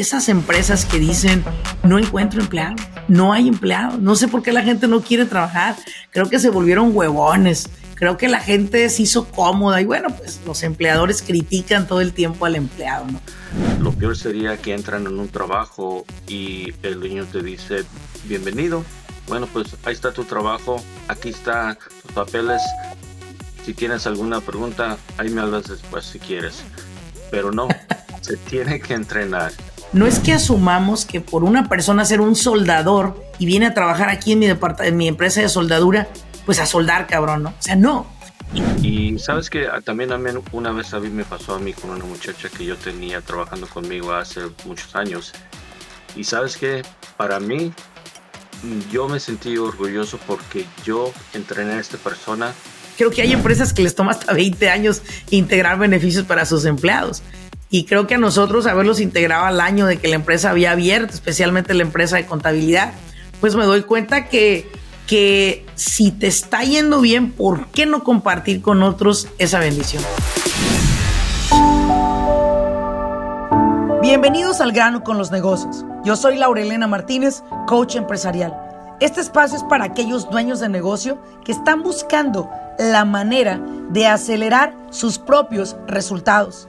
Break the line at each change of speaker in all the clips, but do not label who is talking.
esas empresas que dicen, no encuentro empleado, no hay empleado, no sé por qué la gente no quiere trabajar, creo que se volvieron huevones, creo que la gente se hizo cómoda y bueno, pues los empleadores critican todo el tiempo al empleado, ¿no?
Lo peor sería que entran en un trabajo y el dueño te dice, bienvenido, bueno, pues ahí está tu trabajo, aquí están tus papeles, si tienes alguna pregunta, ahí me hablas después si quieres, pero no, se tiene que entrenar.
No es que asumamos que por una persona ser un soldador y viene a trabajar aquí en mi, en mi empresa de soldadura, pues a soldar, cabrón, ¿no? O sea, no.
Y sabes que también a mí una vez a mí me pasó a mí con una muchacha que yo tenía trabajando conmigo hace muchos años. Y sabes que para mí yo me sentí orgulloso porque yo entrené a esta persona.
Creo que hay empresas que les toma hasta 20 años integrar beneficios para sus empleados. Y creo que a nosotros haberlos integrado al año de que la empresa había abierto, especialmente la empresa de contabilidad, pues me doy cuenta que que si te está yendo bien, ¿por qué no compartir con otros esa bendición? Bienvenidos al grano con los negocios. Yo soy Laurelena Martínez, coach empresarial. Este espacio es para aquellos dueños de negocio que están buscando la manera de acelerar sus propios resultados.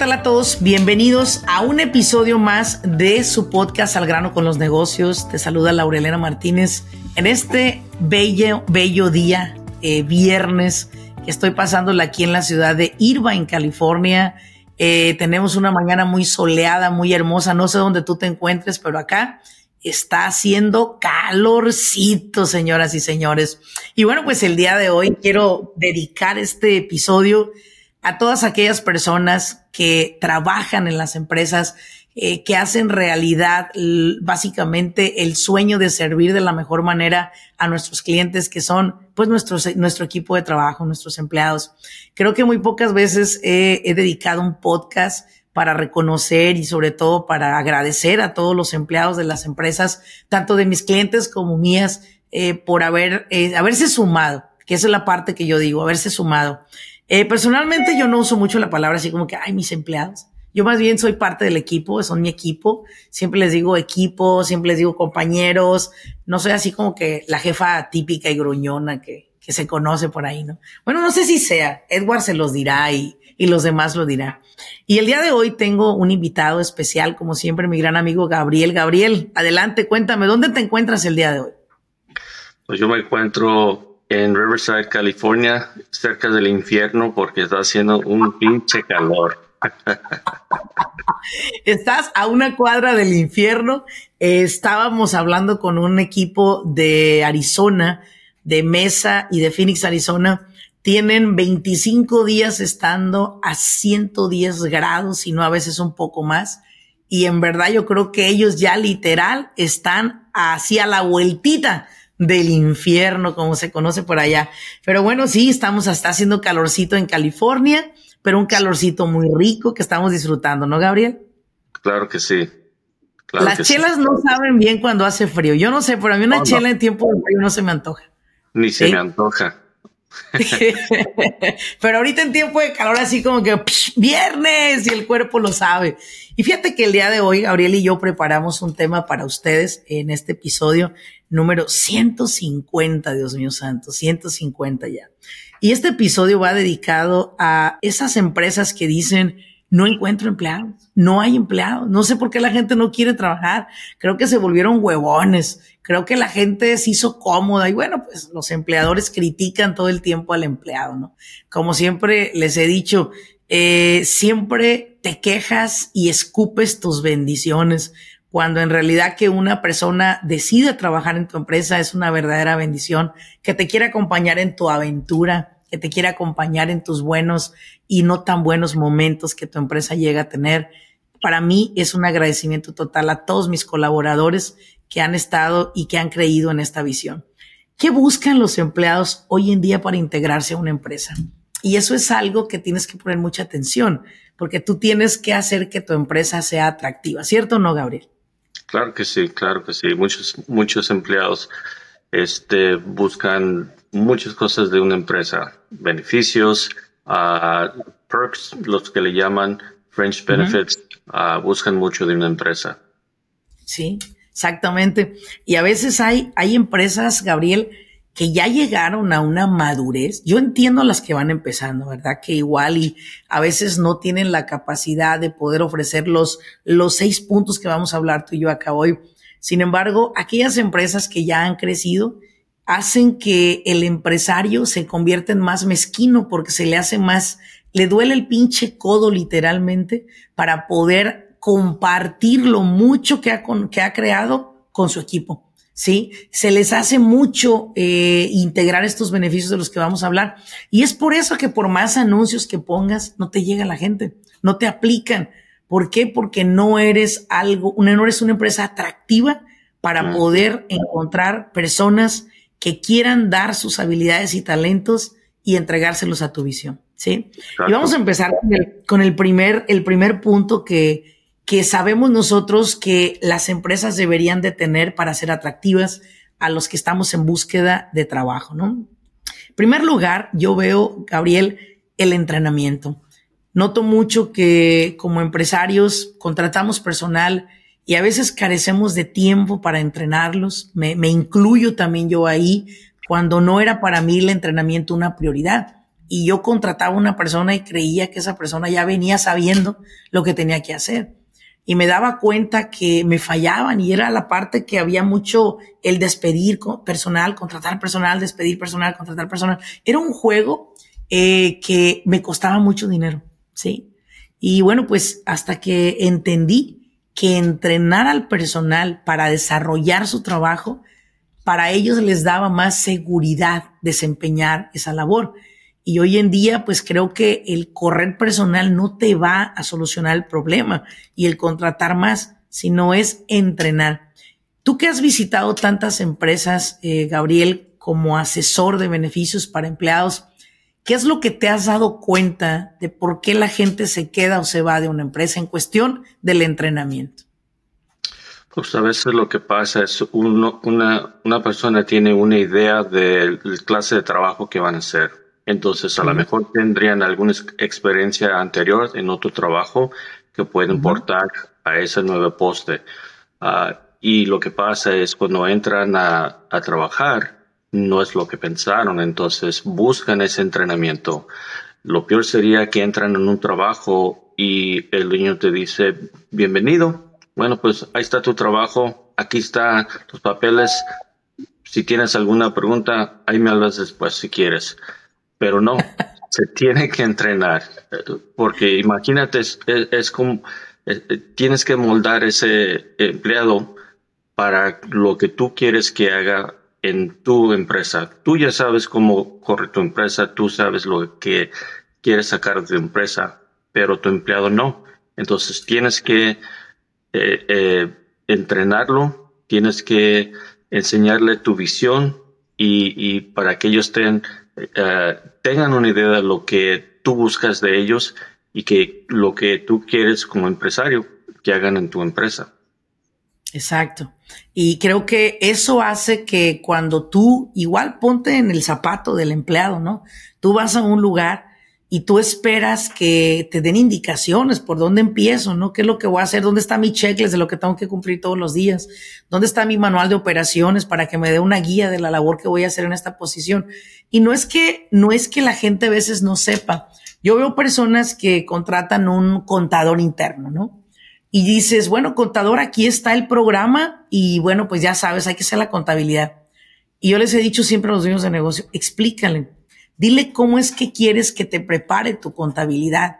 Tal a todos? Bienvenidos a un episodio más de su podcast Al grano con los negocios. Te saluda Laurelena Martínez en este bello, bello día, eh, viernes, que estoy pasándola aquí en la ciudad de Irvine, California. Eh, tenemos una mañana muy soleada, muy hermosa. No sé dónde tú te encuentres, pero acá está haciendo calorcito, señoras y señores. Y bueno, pues el día de hoy quiero dedicar este episodio a todas aquellas personas que trabajan en las empresas eh, que hacen realidad básicamente el sueño de servir de la mejor manera a nuestros clientes que son pues nuestros, nuestro equipo de trabajo, nuestros empleados. Creo que muy pocas veces he, dedicado un podcast para reconocer y sobre todo para agradecer a todos los empleados de las empresas, tanto de mis clientes como mías, eh, por haber, eh, haberse sumado, que esa es la parte que yo digo, haberse sumado. Personalmente yo no uso mucho la palabra así como que, ay, mis empleados. Yo más bien soy parte del equipo, son mi equipo. Siempre les digo equipo, siempre les digo compañeros. No soy así como que la jefa típica y gruñona que, que se conoce por ahí, ¿no? Bueno, no sé si sea. Edward se los dirá y, y los demás lo dirá. Y el día de hoy tengo un invitado especial, como siempre, mi gran amigo Gabriel. Gabriel, adelante, cuéntame, ¿dónde te encuentras el día de hoy?
Pues yo me encuentro en Riverside, California, cerca del infierno, porque está haciendo un pinche calor.
Estás a una cuadra del infierno. estábamos hablando con un equipo de Arizona, de Mesa y de Phoenix, Arizona. Tienen 25 días estando a 110 grados, y no a veces un poco más. Y en verdad yo creo que ellos ya literal están hacia la vueltita del infierno, como se conoce por allá. Pero bueno, sí, estamos hasta haciendo calorcito en California pero un calorcito muy rico que estamos disfrutando, ¿no, Gabriel?
Claro que sí.
Las chelas no saben bien cuando hace frío. Yo no sé, pero a mí una chela en tiempo de frío no se me antoja.
Ni se me antoja.
pero ahorita en tiempo de calor así como que viernes y el cuerpo lo sabe. Y fíjate que el día de hoy Gabriel y yo preparamos un tema para ustedes en este episodio número 150, Dios mío santo, 150 ya. Y este episodio va dedicado a esas empresas que dicen, no encuentro empleados, no hay empleados, no sé por qué la gente no quiere trabajar, creo que se volvieron huevones, creo que la gente se hizo cómoda y bueno, pues los empleadores critican todo el tiempo al empleado, ¿no? Como siempre les he dicho, eh, siempre te quejas y escupes tus bendiciones, cuando en realidad que una persona decide trabajar en tu empresa es una verdadera bendición, que te quiere acompañar en tu aventura, que te quiere acompañar en tus buenos y no tan buenos momentos que tu empresa llega a tener. Para mí es un agradecimiento total a todos mis colaboradores que han estado y que han creído en esta visión. ¿Qué buscan los empleados hoy en día para integrarse a una empresa? Y eso es algo que tienes que poner mucha atención, porque tú tienes que hacer que tu empresa sea atractiva, ¿cierto o no, Gabriel?
Claro que sí, claro que sí. Muchos, muchos empleados este, buscan muchas cosas de una empresa, beneficios, uh, perks, los que le llaman French benefits, uh, buscan mucho de una empresa.
Sí, exactamente. Y a veces hay, hay empresas, Gabriel, que ya llegaron a una madurez. Yo entiendo las que van empezando, ¿verdad? Que igual y a veces no tienen la capacidad de poder ofrecer los, los seis puntos que vamos a hablar tú y yo acá hoy. Sin embargo, aquellas empresas que ya han crecido hacen que el empresario se convierta en más mezquino porque se le hace más, le duele el pinche codo literalmente para poder compartir lo mucho que ha, que ha creado con su equipo. ¿sí? Se les hace mucho eh, integrar estos beneficios de los que vamos a hablar. Y es por eso que por más anuncios que pongas, no te llega la gente, no te aplican. ¿Por qué? Porque no eres algo, no eres una empresa atractiva para poder encontrar personas que quieran dar sus habilidades y talentos y entregárselos a tu visión, ¿sí? Y vamos a empezar con el, con el primer, el primer punto que, que sabemos nosotros que las empresas deberían de tener para ser atractivas a los que estamos en búsqueda de trabajo, ¿no? En primer lugar, yo veo, Gabriel, el entrenamiento. Noto mucho que como empresarios contratamos personal y a veces carecemos de tiempo para entrenarlos. Me, me incluyo también yo ahí cuando no era para mí el entrenamiento una prioridad. Y yo contrataba una persona y creía que esa persona ya venía sabiendo lo que tenía que hacer y me daba cuenta que me fallaban y era la parte que había mucho el despedir personal, contratar personal, despedir personal, contratar personal. Era un juego eh, que me costaba mucho dinero, ¿sí? Y bueno, pues hasta que entendí que entrenar al personal para desarrollar su trabajo, para ellos les daba más seguridad desempeñar esa labor. Y hoy en día, pues creo que el correr personal no te va a solucionar el problema y el contratar más, sino es entrenar. Tú que has visitado tantas empresas, eh, Gabriel, como asesor de beneficios para empleados, ¿qué es lo que te has dado cuenta de por qué la gente se queda o se va de una empresa en cuestión del entrenamiento?
Pues a veces lo que pasa es uno, una, una persona tiene una idea del clase de trabajo que van a hacer entonces, a lo mejor tendrían alguna experiencia anterior en otro trabajo que pueden portar a ese nuevo poste. Ah, y lo que pasa es cuando entran a, trabajar, no es lo que pensaron, entonces buscan ese entrenamiento. Lo peor sería que entran en un trabajo y el dueño te dice, bienvenido. Bueno, pues ahí está tu trabajo, aquí están tus papeles. Si tienes alguna pregunta, ahí me hablas después si quieres pero no, se tiene que entrenar, porque imagínate, es, como, tienes que moldar ese empleado para lo que tú quieres que haga en tu empresa. Tú ya sabes cómo corre tu empresa, tú sabes lo que quieres sacar de tu empresa, pero tu empleado no. Entonces tienes que eh, eh, entrenarlo, tienes que enseñarle tu visión y, para que ellos eh, tengan una idea de lo que tú buscas de ellos y que lo que tú quieres como empresario que hagan en tu empresa.
Exacto. Y creo que eso hace que cuando tú, igual ponte en el zapato del empleado, ¿no? Tú vas a un lugar y tú esperas que te den indicaciones por dónde empiezo, ¿no? ¿Qué es lo que voy a hacer? ¿Dónde está mi checklist de lo que tengo que cumplir todos los días? ¿Dónde está mi manual de operaciones para que me dé una guía de la labor que voy a hacer en esta posición? Y no es que, no es que la gente a veces no sepa. Yo veo personas que contratan un contador interno, ¿no? Y dices, bueno, contador, aquí está el programa y bueno, pues ya sabes, hay que hacer la contabilidad. Y yo les he dicho siempre a los dueños de negocio, explícale Dile cómo es que quieres que te prepare tu contabilidad.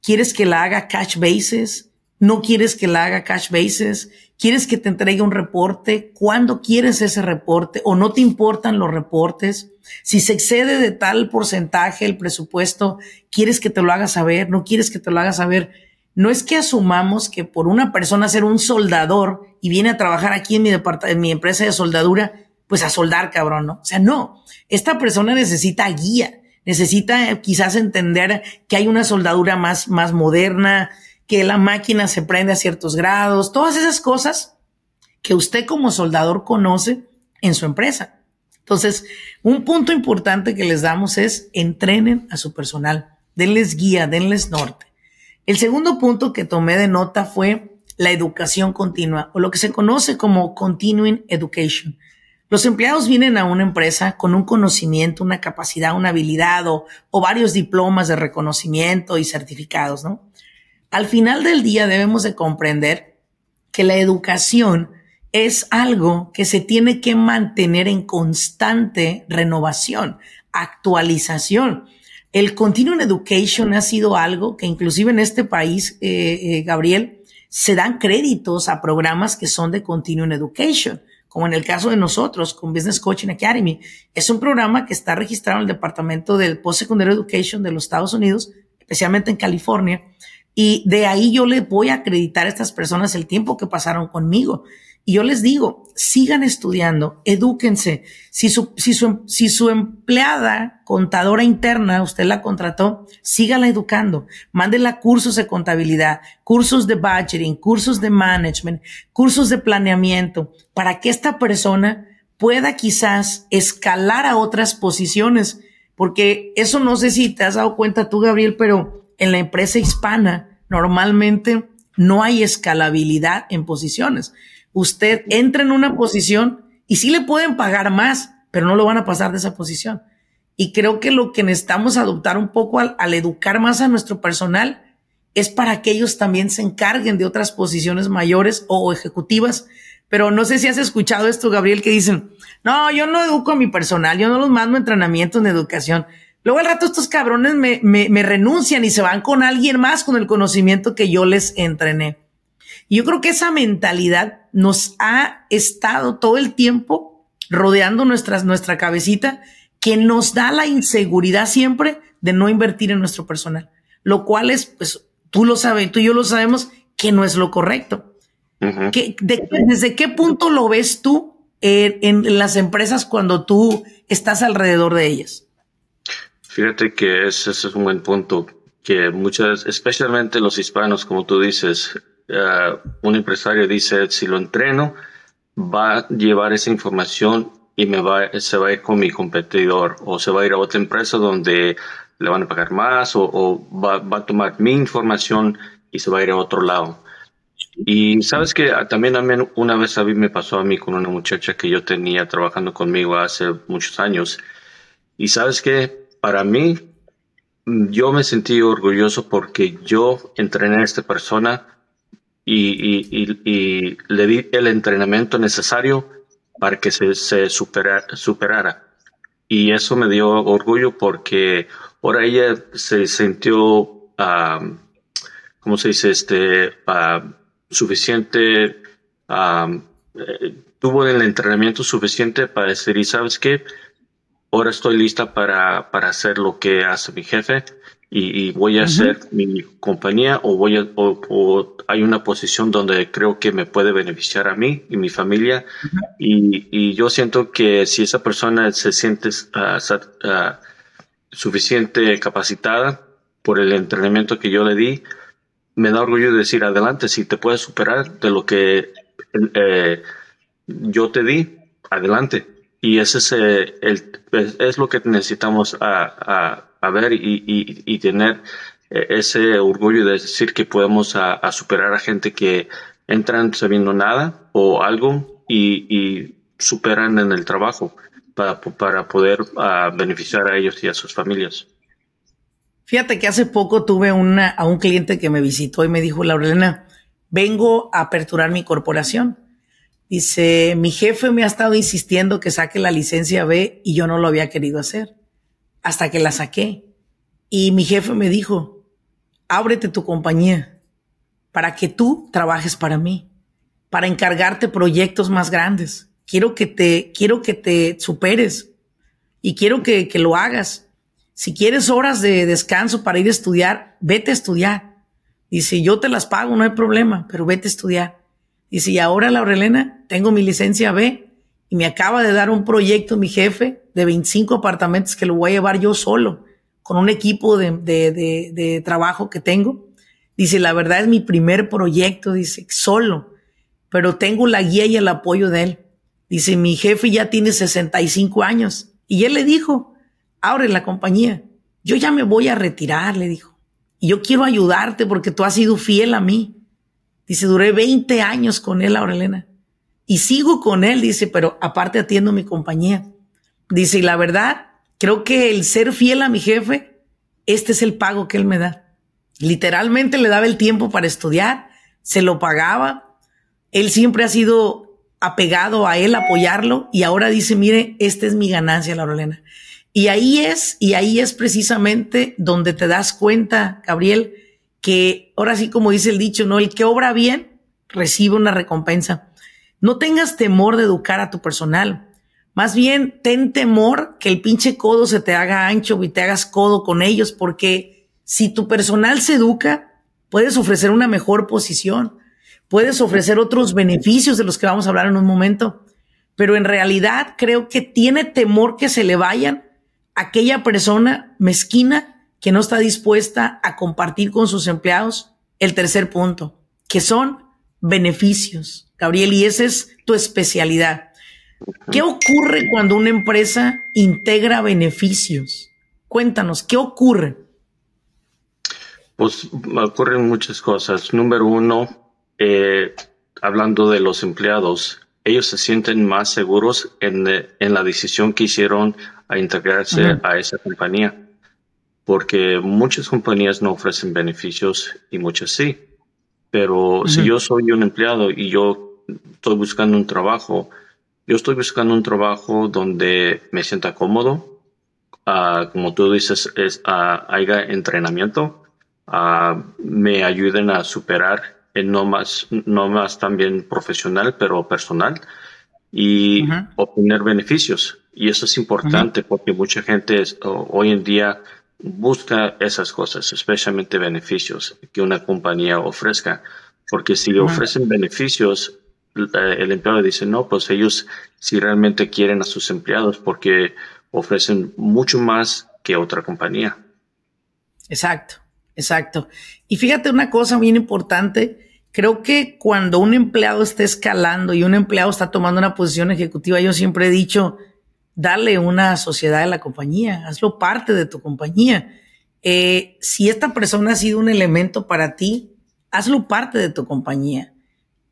¿Quieres que la haga cash basis? ¿No quieres que la haga cash basis? ¿Quieres que te entregue un reporte? ¿Cuándo quieres ese reporte? ¿O no te importan los reportes? Si se excede de tal porcentaje el presupuesto, ¿quieres que te lo haga saber? ¿No quieres que te lo haga saber? No es que asumamos que por una persona ser un soldador y viene a trabajar aquí en mi, en mi empresa de soldadura, pues a soldar, cabrón, ¿no? O sea, no, esta persona necesita guía, necesita eh, quizás entender que hay una soldadura más, más moderna, que la máquina se prende a ciertos grados, todas esas cosas que usted como soldador conoce en su empresa. Entonces, un punto importante que les damos es entrenen a su personal, denles guía, denles norte. El segundo punto que tomé de nota fue la educación continua o lo que se conoce como continuing education. Los empleados vienen a una empresa con un conocimiento, una capacidad, una habilidad o, varios diplomas de reconocimiento y certificados, ¿no? Al final del día debemos de comprender que la educación es algo que se tiene que mantener en constante renovación, actualización. El Continuing Education ha sido algo que inclusive en este país, eh, eh, Gabriel, se dan créditos a programas que son de Continuing Education, como en el caso de nosotros con Business Coaching Academy. Es un programa que está registrado en el Departamento del Post-Secondary Education de los Estados Unidos, especialmente en California, y de ahí yo le voy a acreditar a estas personas el tiempo que pasaron conmigo. Y yo les digo, sigan estudiando, edúquense. Si su, si su, si su empleada contadora interna, usted la contrató, sígala educando. Mándela cursos de contabilidad, cursos de budgeting, cursos de management, cursos de planeamiento, para que esta persona pueda quizás escalar a otras posiciones. Porque eso no sé si te has dado cuenta tú, Gabriel, pero en la empresa hispana normalmente no hay escalabilidad en posiciones usted entra en una posición y sí le pueden pagar más, pero no lo van a pasar de esa posición. Y creo que lo que necesitamos adoptar un poco al, educar más a nuestro personal es para que ellos también se encarguen de otras posiciones mayores o ejecutivas. Pero no sé si has escuchado esto, Gabriel, que dicen, no, yo no educo a mi personal, yo no los mando entrenamientos en educación. Luego al rato estos cabrones me, me, me renuncian y se van con alguien más con el conocimiento que yo les entrené. Yo creo que esa mentalidad nos ha estado todo el tiempo rodeando nuestras, nuestra cabecita que nos da la inseguridad siempre de no invertir en nuestro personal, lo cual es, pues tú lo sabes, tú y yo lo sabemos, que no es lo correcto. ¿Desde qué punto lo ves tú en, en, las empresas cuando tú estás alrededor de ellas?
Fíjate que ese es un buen punto, que muchas, especialmente los hispanos, como tú dices, eh, un empresario dice, si lo entreno, va a llevar esa información y me va, se va a ir con mi competidor o se va a ir a otra empresa donde le van a pagar más o, va, a tomar mi información y se va a ir a otro lado. Y sabes que también, también una vez a mí me pasó a mí con una muchacha que yo tenía trabajando conmigo hace muchos años. Y sabes que para mí, yo me sentí orgulloso porque yo entrené a esta persona y, le di el entrenamiento necesario para que se, se superara. Y eso me dio orgullo porque ahora ella se sintió, ¿cómo se dice? Este, suficiente, eh, tuvo el entrenamiento suficiente para decir, ¿y sabes qué? Ahora estoy lista para, para hacer lo que hace mi jefe y, voy a hacer mi compañía o voy a, o, hay una posición donde creo que me puede beneficiar a mí y mi familia. Y, y, yo siento que si esa persona se siente uh, uh, suficiente capacitada por el entrenamiento que yo le di, me da orgullo de decir adelante, si te puedes superar de lo que eh, yo te di, adelante. Y ese es, eh, el, es, lo que necesitamos a, a, ver y, tener eh, ese orgullo de decir que podemos a, superar a gente que entran sabiendo nada o algo y, y superan en el trabajo para, para poder beneficiar a ellos y a sus familias.
Fíjate que hace poco tuve una, a un cliente que me visitó y me dijo, Laurelena, vengo a aperturar mi corporación. Dice, mi jefe me ha estado insistiendo que saque la licencia B y yo no lo había querido hacer hasta que la saqué. Y mi jefe me dijo, ábrete tu compañía para que tú trabajes para mí, para encargarte proyectos más grandes. Quiero que te, quiero que te superes y quiero que, que lo hagas. Si quieres horas de descanso para ir a estudiar, vete a estudiar. Dice, yo te las pago, no hay problema, pero vete a estudiar. Dice, y ahora, Laurelena, tengo mi licencia B y me acaba de dar un proyecto mi jefe de 25 apartamentos que lo voy a llevar yo solo, con un equipo de, de, trabajo que tengo. Dice, la verdad es mi primer proyecto, dice, solo, pero tengo la guía y el apoyo de él. Dice, mi jefe ya tiene 65 años y él le dijo, abre la compañía, yo ya me voy a retirar, le dijo, y yo quiero ayudarte porque tú has sido fiel a mí. Dice, duré 20 años con él, Aurelena. Y sigo con él, dice, pero aparte atiendo mi compañía. Dice, y la verdad, creo que el ser fiel a mi jefe, este es el pago que él me da. Literalmente le daba el tiempo para estudiar, se lo pagaba. Él siempre ha sido apegado a él, apoyarlo, y ahora dice, mire, esta es mi ganancia, Laurelena. Y ahí es, y ahí es precisamente donde te das cuenta, Gabriel, que ahora sí, como dice el dicho, ¿no? El que obra bien recibe una recompensa. No tengas temor de educar a tu personal. Más bien, ten temor que el pinche codo se te haga ancho y te hagas codo con ellos, porque si tu personal se educa, puedes ofrecer una mejor posición, puedes ofrecer otros beneficios de los que vamos a hablar en un momento, pero en realidad creo que tiene temor que se le vayan aquella persona mezquina que no está dispuesta a compartir con sus empleados el tercer punto, que son beneficios. Gabriel, y esa es tu especialidad. ¿Qué ocurre cuando una empresa integra beneficios? Cuéntanos, ¿qué ocurre?
Pues ocurren muchas cosas. Número uno, eh, hablando de los empleados, ellos se sienten más seguros en, en la decisión que hicieron a integrarse a esa compañía, porque muchas compañías no ofrecen beneficios y muchas sí. Pero si yo soy un empleado y yo estoy buscando un trabajo, yo estoy buscando un trabajo donde me sienta cómodo, uh, como tú dices, es, uh, haya entrenamiento, uh, me ayuden a superar en no más, no más también profesional, pero personal y obtener beneficios. Y eso es importante porque mucha gente hoy en día busca esas cosas, especialmente beneficios que una compañía ofrezca. Porque si le ofrecen beneficios, el empleado dice, no, pues ellos si realmente quieren a sus empleados porque ofrecen mucho más que otra compañía.
Exacto, exacto. Y fíjate una cosa bien importante. Creo que cuando un empleado está escalando y un empleado está tomando una posición ejecutiva, yo siempre he dicho, dale una sociedad a la compañía, hazlo parte de tu compañía. Eh, si esta persona ha sido un elemento para ti, hazlo parte de tu compañía.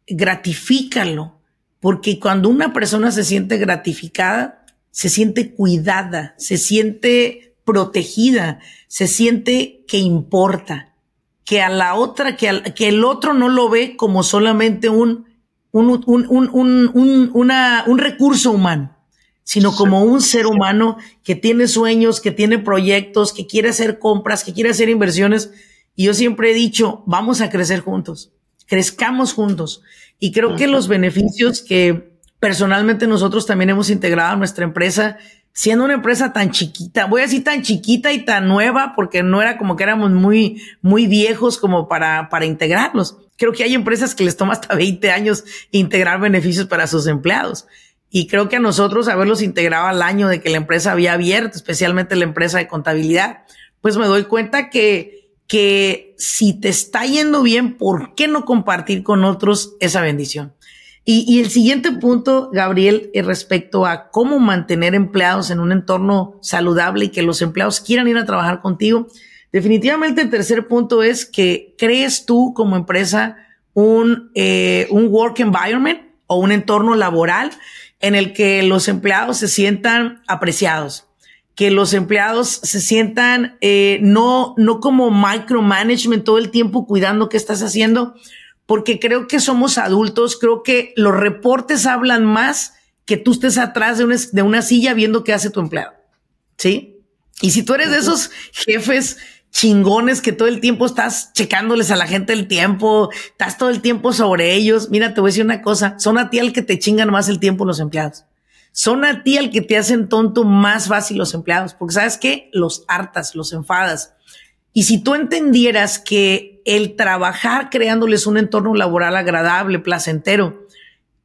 Gratifícalo, porque cuando una persona se siente gratificada, se siente cuidada, se siente protegida, se siente que importa, que a la otra, que, que el otro no lo ve como solamente un, un, un, un recurso humano sino como un ser humano que tiene sueños, que tiene proyectos, que quiere hacer compras, que quiere hacer inversiones. Y yo siempre he dicho, vamos a crecer juntos, crezcamos juntos. Y creo que los beneficios que personalmente nosotros también hemos integrado a nuestra empresa, siendo una empresa tan chiquita, voy a decir tan chiquita y tan nueva, porque no era como que éramos muy, muy viejos como para, para integrarlos. Creo que hay empresas que les toma hasta 20 años integrar beneficios para sus empleados. Y creo que a nosotros haberlos integrado al año de que la empresa había abierto, especialmente la empresa de contabilidad, pues me doy cuenta que, que si te está yendo bien, ¿por qué no compartir con otros esa bendición? Y, el siguiente punto, Gabriel, es respecto a cómo mantener empleados en un entorno saludable y que los empleados quieran ir a trabajar contigo. Definitivamente el tercer punto es que crees tú como empresa un, eh, un work environment o un entorno laboral en el que los empleados se sientan apreciados, que los empleados se sientan eh, no, no como micromanagement todo el tiempo cuidando qué estás haciendo, porque creo que somos adultos, creo que los reportes hablan más que tú estés atrás de una, de una silla viendo qué hace tu empleado. ¿Sí? Y si tú eres de esos jefes chingones que todo el tiempo estás checándoles a la gente el tiempo, estás todo el tiempo sobre ellos. Mira, te voy a decir una cosa, son a ti al que te chingan más el tiempo los empleados. Son a ti al que te hacen tonto más fácil los empleados, porque sabes que los hartas, los enfadas. Y si tú entendieras que el trabajar creándoles un entorno laboral agradable, placentero,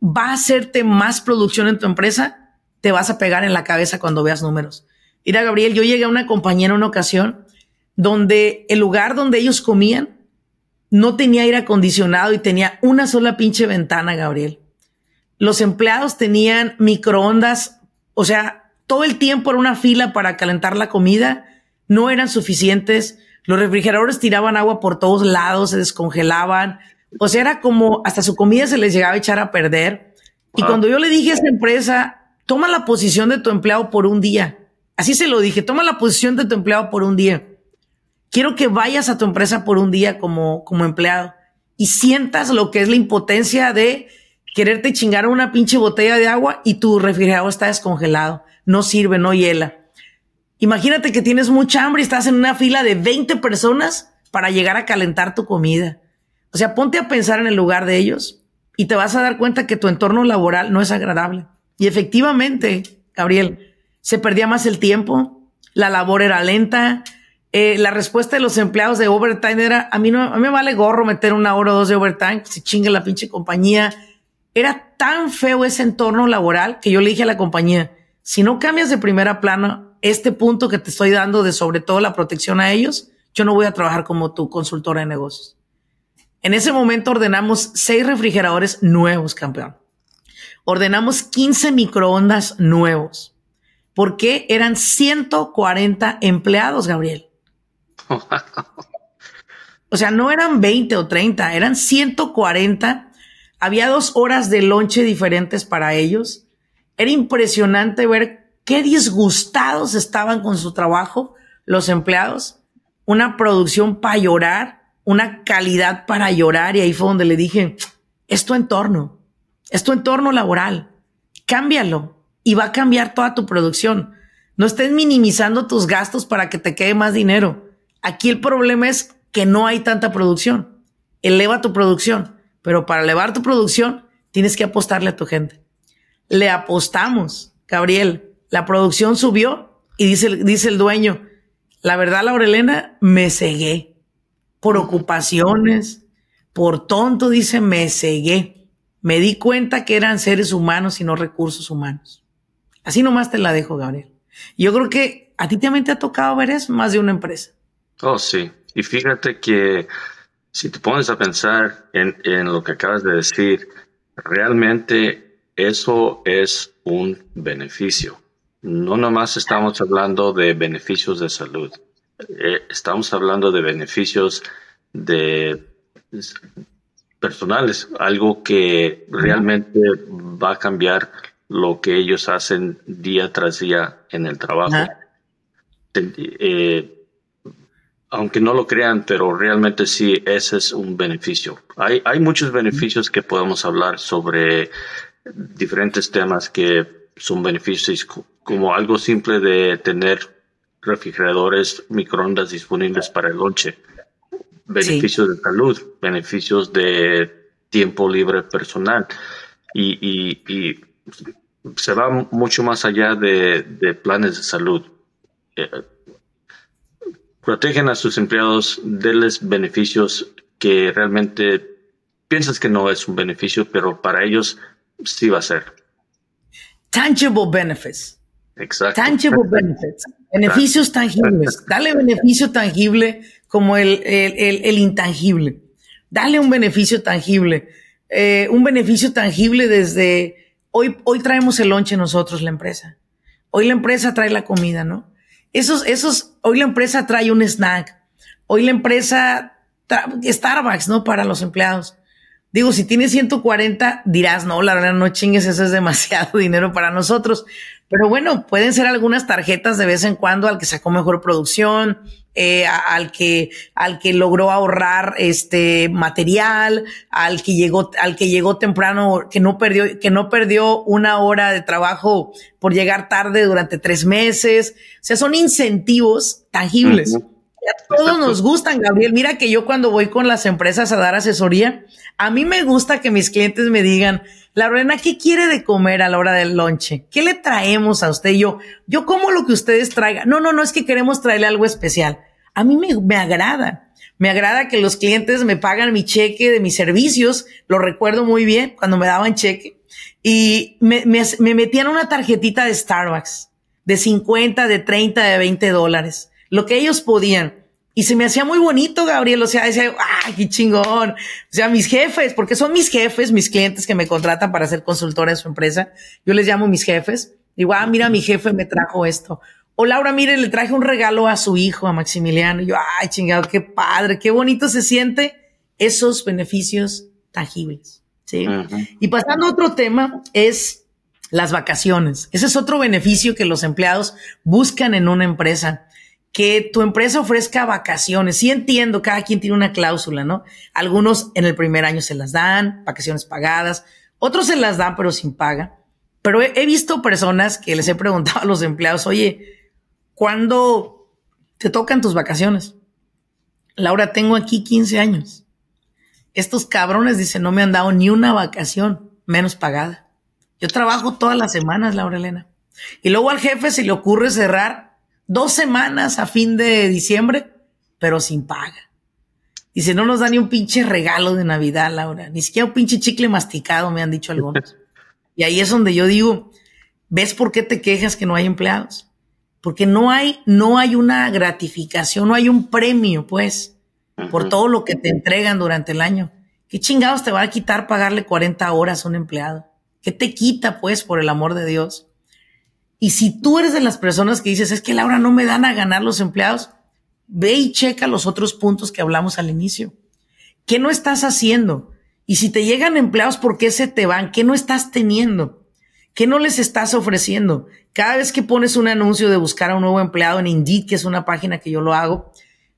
va a hacerte más producción en tu empresa, te vas a pegar en la cabeza cuando veas números. Mira, Gabriel, yo llegué a una compañía en una ocasión donde el lugar donde ellos comían no tenía aire acondicionado y tenía una sola pinche ventana, Gabriel. Los empleados tenían microondas, o sea, todo el tiempo era una fila para calentar la comida, no eran suficientes. Los refrigeradores tiraban agua por todos lados, se descongelaban. O sea, era como hasta su comida se les llegaba a echar a perder. Y cuando yo le dije a esa empresa, toma la posición de tu empleado por un día. Así se lo dije, toma la posición de tu empleado por un día. Quiero que vayas a tu empresa por un día como, como empleado y sientas lo que es la impotencia de quererte chingar una pinche botella de agua y tu refrigerador está descongelado. No sirve, no hiela. Imagínate que tienes mucha hambre y estás en una fila de 20 personas para llegar a calentar tu comida. O sea, ponte a pensar en el lugar de ellos y te vas a dar cuenta que tu entorno laboral no es agradable. Y efectivamente, Gabriel, se perdía más el tiempo, la labor era lenta, eh, la respuesta de los empleados de overtime era, a mí no, a mí me vale gorro meter una hora o dos de overtime, se chinga la pinche compañía. Era tan feo ese entorno laboral que yo le dije a la compañía, si no cambias de primera plana este punto que te estoy dando de sobre todo la protección a ellos, yo no voy a trabajar como tu consultora de negocios. En ese momento ordenamos seis refrigeradores nuevos, campeón. Ordenamos 15 microondas nuevos. ¿Por qué? Eran 140 empleados, Gabriel. o sea, no eran 20 o 30, eran 140. Había dos horas de lonche diferentes para ellos. Era impresionante ver qué disgustados estaban con su trabajo los empleados. Una producción para llorar una calidad para llorar y ahí fue donde le dije, es tu entorno, es tu entorno laboral, cámbialo y va a cambiar toda tu producción. No estés minimizando tus gastos para que te quede más dinero. Aquí el problema es que no hay tanta producción. Eleva tu producción, pero para elevar tu producción tienes que apostarle a tu gente. Le apostamos, Gabriel, la producción subió y dice, dice el dueño, la verdad, Laurelena, me cegué por ocupaciones, por tonto, dice, me cegué. Me di cuenta que eran seres humanos y no recursos humanos. Así nomás te la dejo, Gabriel. Yo creo que a ti también te ha tocado ver eso más de una empresa.
Oh, sí. Y fíjate que si te pones a pensar en, en lo que acabas de decir, realmente eso es un beneficio. No nomás estamos hablando de beneficios de salud. Eh, estamos hablando de beneficios de personales, algo que realmente va a cambiar lo que ellos hacen día tras día en el trabajo. Eh, aunque no lo crean, pero realmente sí, ese es un beneficio. Hay, hay muchos beneficios que podemos hablar sobre diferentes temas que son beneficios, como algo simple de tener refrigeradores, microondas disponibles para el lonche, beneficios de salud, beneficios de tiempo libre personal y, se va mucho más allá de, planes de salud. Eh, protegen a sus empleados, denles beneficios que realmente piensas que no es un beneficio, pero para ellos sí va a ser.
Tangible benefits.
Exacto.
Tangible benefits. Beneficios tangibles. Dale beneficio tangible como el, el, intangible. Dale un beneficio tangible. Eh, un beneficio tangible desde hoy, hoy traemos el lonche nosotros, la empresa. Hoy la empresa trae la comida, ¿no? Esos, esos, hoy la empresa trae un snack. Hoy la empresa, Starbucks, ¿no? Para los empleados. Digo, si tienes 140, dirás, no, la verdad, no chingues, eso es demasiado dinero para nosotros. Pero bueno, pueden ser algunas tarjetas de vez en cuando al que sacó mejor producción, eh, al que al que logró ahorrar este material, al que llegó al que llegó temprano, que no perdió que no perdió una hora de trabajo por llegar tarde durante tres meses. O sea, son incentivos tangibles. Todos nos gustan, Gabriel. Mira que yo cuando voy con las empresas a dar asesoría, a mí me gusta que mis clientes me digan, Lorena, ¿qué quiere de comer a la hora del lonche? ¿Qué le traemos a usted? Yo, yo como lo que ustedes traigan. No, no, no es que queremos traerle algo especial. a mí me, me agrada. Me agrada que los clientes me pagan mi cheque de mis servicios. Lo recuerdo muy bien cuando me daban cheque. Y me, me, me metían una tarjetita de Starbucks de 50, de 30, de 20 dólares. Lo que ellos podían. Y se me hacía muy bonito, Gabriel. O sea, decía, ¡ay, qué chingón! O sea, mis jefes, porque son mis jefes, mis clientes que me contratan para ser consultora de su empresa. Yo les llamo mis jefes. Digo, ah, mira, mi jefe me trajo esto. O Laura, mire, le traje un regalo a su hijo, a Maximiliano. Y yo, ay, chingado, qué padre, qué bonito se siente esos beneficios tangibles. Sí. Y pasando a otro tema, es las vacaciones. Ese es otro beneficio que los empleados buscan en una empresa que tu empresa ofrezca vacaciones. Sí entiendo, cada quien tiene una cláusula, ¿no? Algunos en el primer año se las dan, vacaciones pagadas, otros se las dan pero sin paga. Pero he, visto personas que les he preguntado a los empleados, oye, ¿cuándo te tocan tus vacaciones? Laura, tengo aquí 15 años. Estos cabrones dicen, no me han dado ni una vacación menos pagada. Yo trabajo todas las semanas, Laura Elena. Y luego al jefe se le ocurre cerrar dos semanas a fin de diciembre, pero sin paga. Dice, no nos da ni un pinche regalo de Navidad, Laura, ni siquiera un pinche chicle masticado, me han dicho algunos. Y ahí es donde yo digo, ¿ves por qué te quejas que no hay empleados? Porque no hay, no hay una gratificación, no hay un premio, pues, por todo lo que te entregan durante el año. ¿Qué chingados te va a quitar pagarle 40 horas a un empleado? ¿Qué te quita, pues, por el amor de Dios? Y si tú eres de las personas que dices, es que Laura no me dan a ganar los empleados, ve y checa los otros puntos que hablamos al inicio. ¿Qué no estás haciendo? Y si te llegan empleados, ¿por qué se te van? ¿Qué no estás teniendo? ¿Qué no les estás ofreciendo? Cada vez que pones un anuncio de buscar a un nuevo empleado en Indeed, que es una página que yo lo hago,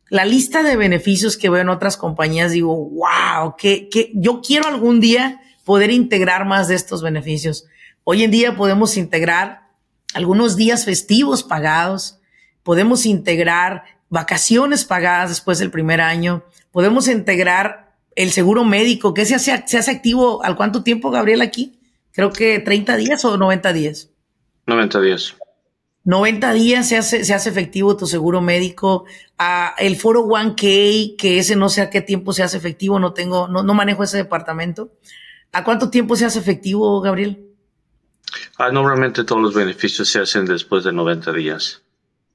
la lista de beneficios que veo en otras compañías, digo, wow, que, que yo quiero algún día poder integrar más de estos beneficios. Hoy en día podemos integrar algunos días festivos pagados, podemos integrar vacaciones pagadas después del primer año, podemos integrar el seguro médico, que se hace, se hace activo al cuánto tiempo, Gabriel, aquí? Creo que 30 días o 90 días.
90 días.
90 días se hace, se hace efectivo tu seguro médico. Ah, el foro 1K, que ese no sé a qué tiempo se hace efectivo, no tengo, no, no manejo ese departamento. ¿A cuánto tiempo se hace efectivo, Gabriel?
Ah, normalmente todos los beneficios se hacen después de 90 días.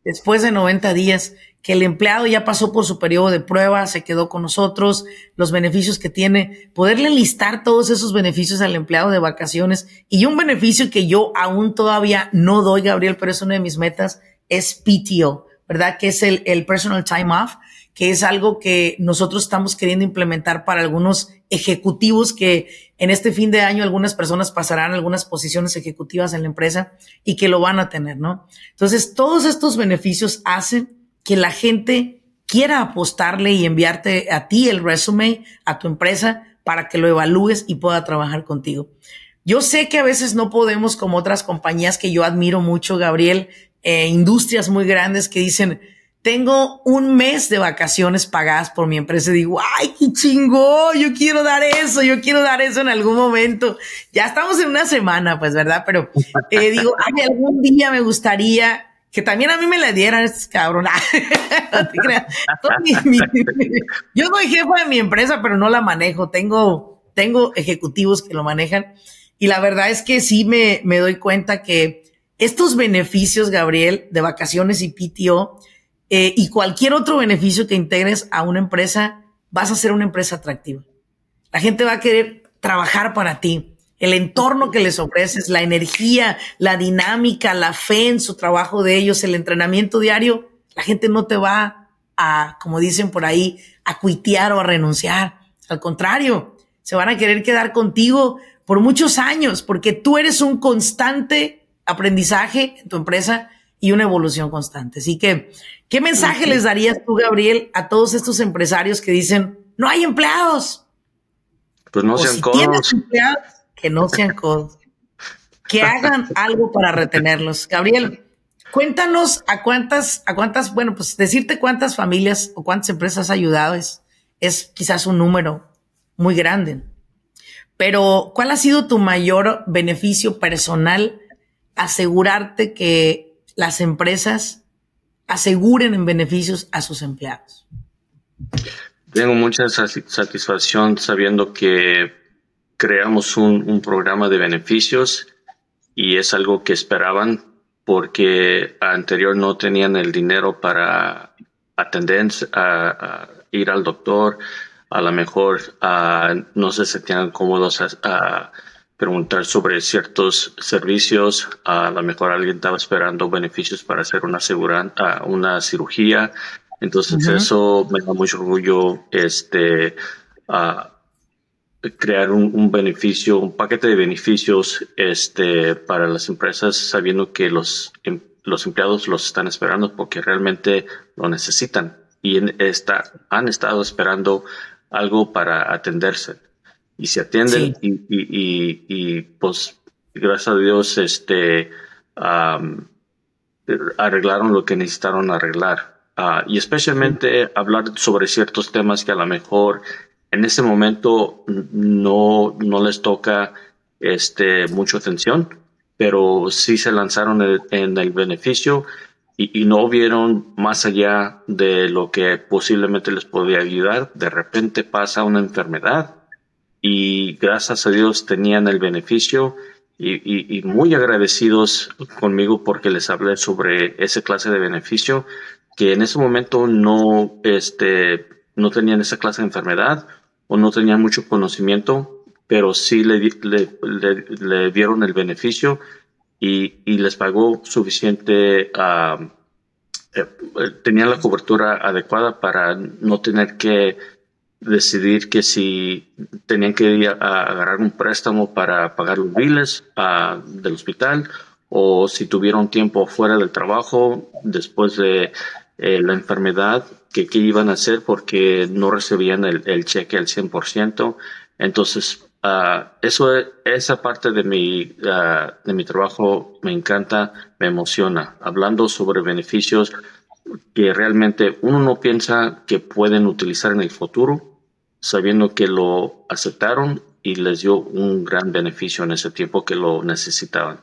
Después de 90 días, que el empleado ya pasó por su periodo de prueba, se quedó con nosotros, los beneficios que tiene, poderle listar todos esos beneficios al empleado de vacaciones. Y un beneficio que yo aún todavía no doy, Gabriel, pero es una de mis metas, es PTO, ¿verdad? Que es el, el Personal Time Off que es algo que nosotros estamos queriendo implementar para algunos ejecutivos que en este fin de año algunas personas pasarán algunas posiciones ejecutivas en la empresa y que lo van a tener, ¿no? Entonces, todos estos beneficios hacen que la gente quiera apostarle y enviarte a ti el resumen, a tu empresa, para que lo evalúes y pueda trabajar contigo. Yo sé que a veces no podemos, como otras compañías que yo admiro mucho, Gabriel, eh, industrias muy grandes que dicen, tengo un mes de vacaciones pagadas por mi empresa y digo, ay, qué chingo, yo quiero dar eso, yo quiero dar eso en algún momento. Ya estamos en una semana, pues, ¿verdad? Pero eh, digo, ay, algún día me gustaría que también a mí me la dieran estos cabrones. yo soy jefa de mi empresa, pero no la manejo. Tengo, tengo ejecutivos que lo manejan. Y la verdad es que sí me, me doy cuenta que estos beneficios, Gabriel, de vacaciones y PTO, eh, y cualquier otro beneficio que integres a una empresa, vas a ser una empresa atractiva. La gente va a querer trabajar para ti. El entorno que les ofreces, la energía, la dinámica, la fe en su trabajo de ellos, el entrenamiento diario, la gente no te va a, como dicen por ahí, a cuitear o a renunciar. Al contrario, se van a querer quedar contigo por muchos años porque tú eres un constante aprendizaje en tu empresa y una evolución constante. Así que, ¿qué mensaje les darías tú, Gabriel, a todos estos empresarios que dicen, no hay empleados?
Pues no sean codos.
que no sean codos. que hagan algo para retenerlos. Gabriel, cuéntanos a cuántas, a cuántas, bueno, pues decirte cuántas familias o cuántas empresas has ayudado es, es quizás un número muy grande. Pero, ¿cuál ha sido tu mayor beneficio personal? Asegurarte que las empresas aseguren en beneficios a sus empleados?
Tengo mucha satisfacción sabiendo que creamos un, programa de beneficios y es algo que esperaban porque anterior no tenían el dinero para atender, a, ir al doctor, a lo mejor no se sentían cómodos a, preguntar sobre ciertos servicios, a lo mejor alguien estaba esperando beneficios para hacer una, una cirugía, entonces eso me da mucho orgullo este, crear un, beneficio, un paquete de beneficios este, para las empresas, sabiendo que los, em, los empleados los están esperando porque realmente lo necesitan y está, han estado esperando algo para atenderse. Y se atienden y, y, y, pues gracias a Dios este, arreglaron lo que necesitaron arreglar. Ah, y especialmente hablar sobre ciertos temas que a lo mejor en ese momento no, no les toca este, mucha atención, pero sí se lanzaron en, el beneficio y, no vieron más allá de lo que posiblemente les podía ayudar. De repente pasa una enfermedad y gracias a Dios tenían el beneficio y, y, muy agradecidos conmigo porque les hablé sobre esa clase de beneficio que en ese momento no, este, no tenían esa clase de enfermedad o no tenían mucho conocimiento, pero sí le, le, dieron el beneficio y, y les pagó suficiente, uh, tenían la cobertura adecuada para no tener que decidir que si tenían que ir a agarrar un préstamo para pagar los biles del hospital o si tuvieron tiempo fuera del trabajo después de eh, la enfermedad, que qué iban a hacer porque no recibían el, cheque al 100%. Entonces, uh, eso, esa parte de mi, ah, de mi trabajo me encanta, me emociona. Hablando sobre beneficios que realmente uno no piensa que pueden utilizar en el futuro, sabiendo que lo aceptaron y les dio un gran beneficio en ese tiempo que lo necesitaban.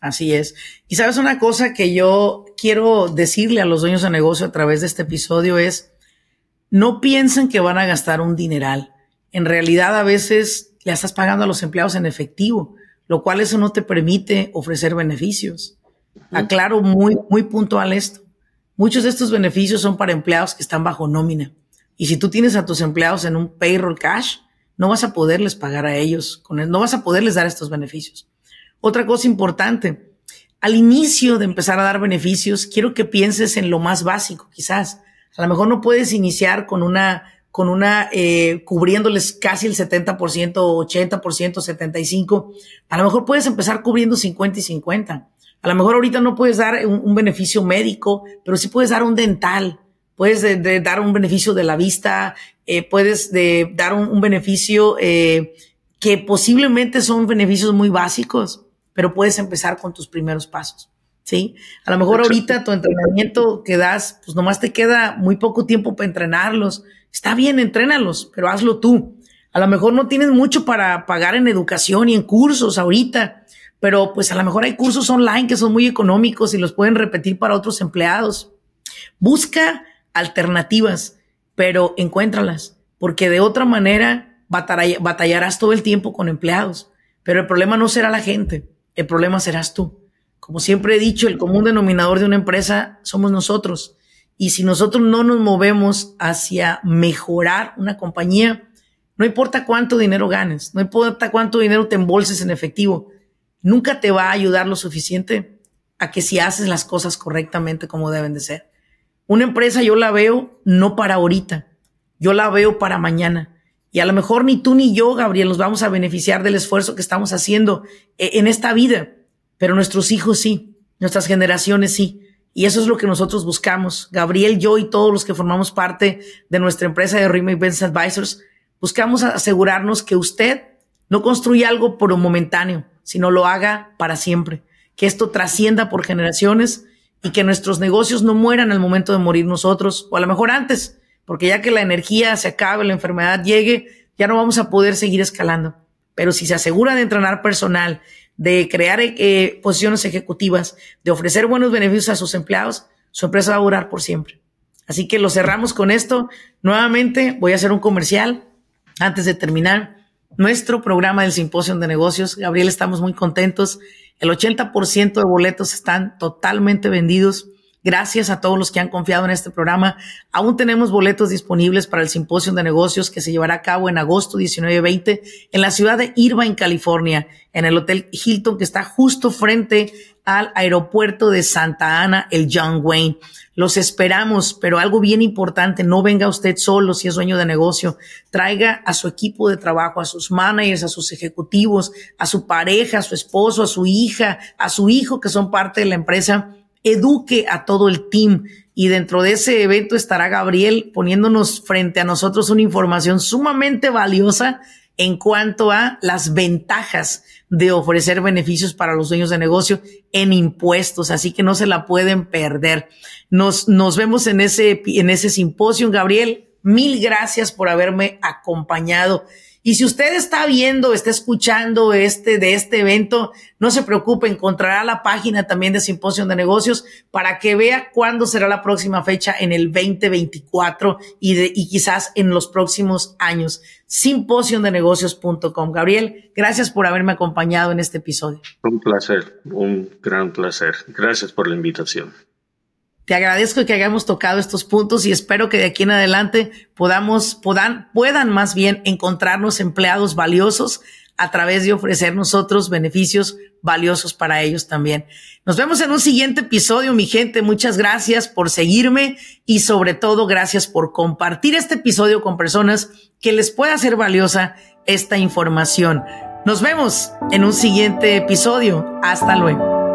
Así es. Y sabes una cosa que yo quiero decirle a los dueños de negocio a través de este episodio es, no piensen que van a gastar un dineral. En realidad a veces le estás pagando a los empleados en efectivo, lo cual eso no te permite ofrecer beneficios. Aclaro muy, muy puntual esto. Muchos de estos beneficios son para empleados que están bajo nómina. Y si tú tienes a tus empleados en un payroll cash, no vas a poderles pagar a ellos, con no vas a poderles dar estos beneficios. Otra cosa importante, al inicio de empezar a dar beneficios, quiero que pienses en lo más básico, quizás. A lo mejor no puedes iniciar con una, con una, eh, cubriéndoles casi el 70%, 80%, 75%. A lo mejor puedes empezar cubriendo 50 y 50. A lo mejor ahorita no puedes dar un, beneficio médico, pero sí puedes dar un dental. Puedes dar un beneficio de la vista, eh, puedes dar un, beneficio eh, que posiblemente son beneficios muy básicos pero puedes empezar con tus primeros pasos. ¿sí? A lo mejor ahorita tu entrenamiento que das, pues nomás te queda muy poco tiempo para entrenarlos. Está bien, entrénalos, pero hazlo tú. A lo mejor no tienes mucho para pagar en educación y en cursos ahorita, pero pues a lo mejor hay cursos online que son muy económicos y los pueden repetir para otros empleados. Busca alternativas, pero encuéntralas, porque de otra manera batallarás todo el tiempo con empleados. Pero el problema no será la gente, el problema serás tú. Como siempre he dicho, el común denominador de una empresa somos nosotros. Y si nosotros no nos movemos hacia mejorar una compañía, no importa cuánto dinero ganes, no importa cuánto dinero te embolses en efectivo, nunca te va a ayudar lo suficiente a que si haces las cosas correctamente como deben de ser. Una empresa yo la veo no para ahorita, yo la veo para mañana. Y a lo mejor ni tú ni yo, Gabriel, nos vamos a beneficiar del esfuerzo que estamos haciendo eh, en esta vida, pero nuestros hijos sí, nuestras generaciones sí. Y eso es lo que nosotros buscamos. Gabriel, yo y todos los que formamos parte de nuestra empresa de Remake Business Advisors, buscamos asegurarnos que usted no construya algo por un momentáneo, sino lo haga para siempre. Que esto trascienda por generaciones y que nuestros negocios no mueran al momento de morir nosotros, o a lo mejor antes, porque ya que la energía se acabe, la enfermedad llegue, ya no vamos a poder seguir escalando. Pero si se asegura de entrenar personal, de crear eh, posiciones ejecutivas, de ofrecer buenos beneficios a sus empleados, su empresa va a durar por siempre. Así que lo cerramos con esto. Nuevamente voy a hacer un comercial antes de terminar. Nuestro programa del Simposio de Negocios, Gabriel, estamos muy contentos. El 80% de boletos están totalmente vendidos. Gracias a todos los que han confiado en este programa. Aún tenemos boletos disponibles para el Simposio de Negocios que se llevará a cabo en agosto 19-20 en la ciudad de Irvine, California, en el Hotel Hilton que está justo frente al aeropuerto de Santa Ana, el John Wayne. Los esperamos, pero algo bien importante, no venga usted solo si es dueño de negocio. Traiga a su equipo de trabajo, a sus managers, a sus ejecutivos, a su pareja, a su esposo, a su hija, a su hijo que son parte de la empresa eduque a todo el team. Y dentro de ese evento estará Gabriel poniéndonos frente a nosotros una información sumamente valiosa en cuanto a las ventajas de ofrecer beneficios para los dueños de negocio en impuestos. Así que no se la pueden perder. Nos, nos vemos en ese, en ese simposio. Gabriel, mil gracias por haberme acompañado. Y si usted está viendo, está escuchando este de este evento, no se preocupe, encontrará la página también de Simposio de Negocios para que vea cuándo será la próxima fecha en el 2024 y, de, y quizás en los próximos años. Simposiondenegocios.com. Gabriel, gracias por haberme acompañado en este episodio.
Un placer, un gran placer. Gracias por la invitación.
Te agradezco que hayamos tocado estos puntos y espero que de aquí en adelante podamos, puedan, puedan más bien encontrarnos empleados valiosos a través de ofrecer nosotros beneficios valiosos para ellos también. Nos vemos en un siguiente episodio, mi gente. Muchas gracias por seguirme y sobre todo gracias por compartir este episodio con personas que les pueda ser valiosa esta información. Nos vemos en un siguiente episodio. Hasta luego.